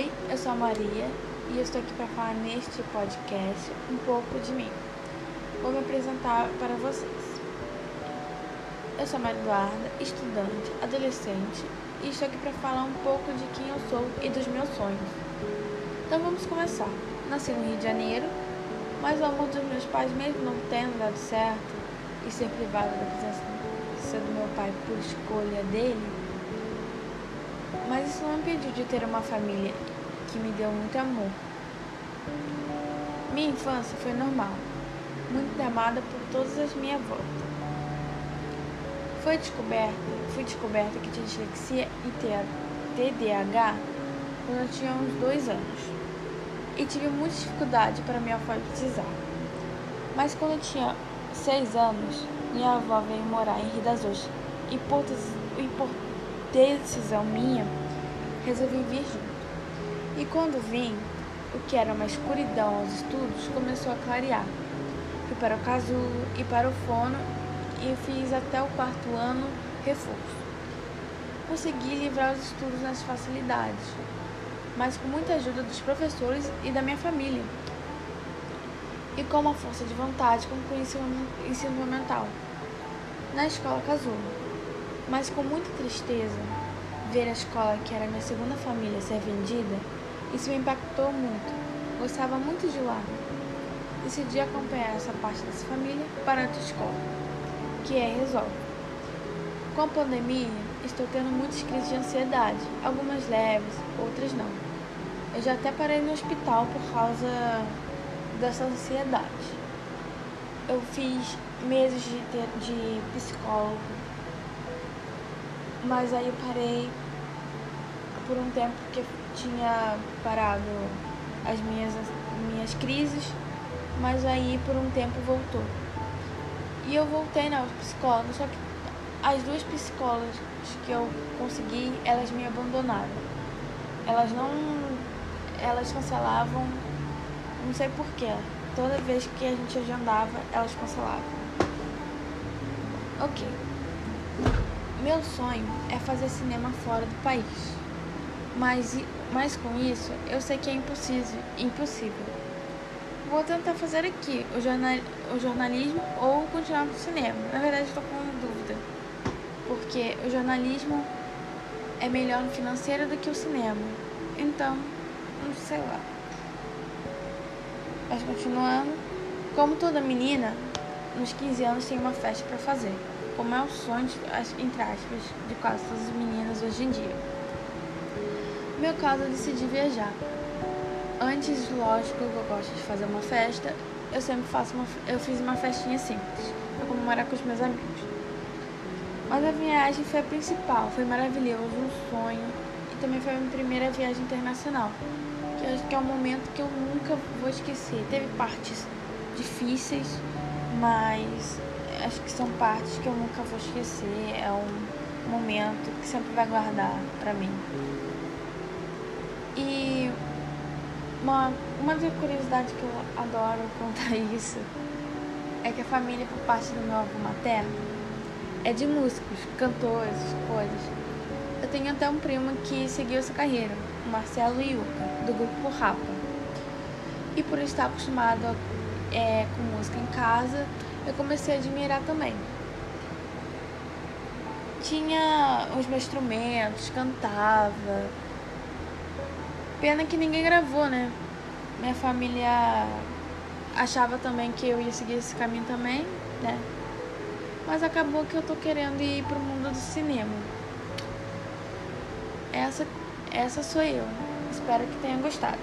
Oi, eu sou a Maria e eu estou aqui para falar neste podcast um pouco de mim. Vou me apresentar para vocês. Eu sou a Maria Eduarda, estudante, adolescente e estou aqui para falar um pouco de quem eu sou e dos meus sonhos. Então vamos começar. Nasci no Rio de Janeiro, mas o amor dos meus pais, mesmo não tendo dado certo e ser privada da presença do meu pai por escolha dele, mas isso não impediu de ter uma família que me deu muito amor. Minha infância foi normal, muito amada por todas as minhas voltas. Foi descoberta, fui descoberta que tinha dislexia e TDAH quando eu tinha uns dois anos. E tive muita dificuldade para me alfabetizar. Mas quando eu tinha seis anos, minha avó veio morar em Rio das Ostras e por, e por decisão minha, resolvi vir junto. E quando vim, o que era uma escuridão aos estudos começou a clarear. Fui para o casulo e para o fono e fiz até o quarto ano reforço. Consegui livrar os estudos nas facilidades, mas com muita ajuda dos professores e da minha família. E com uma força de vontade concluí o ensino fundamental na escola casulo. Mas com muita tristeza, Ver a escola, que era minha segunda família, ser vendida, isso me impactou muito. Gostava muito de lá. Decidi acompanhar essa parte dessa família para outra escola, que é Resolve. Com a pandemia, estou tendo muitas crises de ansiedade, algumas leves, outras não. Eu já até parei no hospital por causa dessa ansiedade. Eu fiz meses de, de psicólogo, mas aí eu parei por um tempo que tinha parado as minhas, minhas crises, mas aí por um tempo voltou. E eu voltei na psicóloga, só que as duas psicólogas que eu consegui, elas me abandonaram. Elas não. Elas cancelavam, não sei porquê. Toda vez que a gente agendava, elas cancelavam. Ok. Meu sonho é fazer cinema fora do país. Mas, mas com isso, eu sei que é impossível. impossível. Vou tentar fazer aqui o, jornal, o jornalismo ou continuar no cinema. Na verdade, estou com dúvida. Porque o jornalismo é melhor no financeiro do que o cinema. Então, não sei lá. Mas continuando, como toda menina, nos 15 anos tem uma festa para fazer como é o sonho, entre aspas, de quase todas as meninas hoje em dia. Meu caso, eu decidi viajar. Antes, lógico, eu gosto de fazer uma festa, eu sempre faço uma, eu fiz uma festinha simples, para comemorar com os meus amigos. Mas a viagem foi a principal, foi maravilhoso, um sonho, e também foi a minha primeira viagem internacional, que acho que é um momento que eu nunca vou esquecer. Teve partes difíceis, mas acho que são partes que eu nunca vou esquecer. É um momento que sempre vai guardar pra mim. E uma, uma das curiosidades que eu adoro contar isso é que a família, por parte do meu avô materno, é de músicos, cantores, coisas. Eu tenho até um primo que seguiu essa carreira, o Marcelo Iuca, do grupo Rapa. E por estar acostumado é, com música em casa, eu comecei a admirar também. Tinha os meus instrumentos, cantava. Pena que ninguém gravou, né? Minha família achava também que eu ia seguir esse caminho também, né? Mas acabou que eu tô querendo ir pro mundo do cinema. Essa, essa sou eu. Espero que tenha gostado.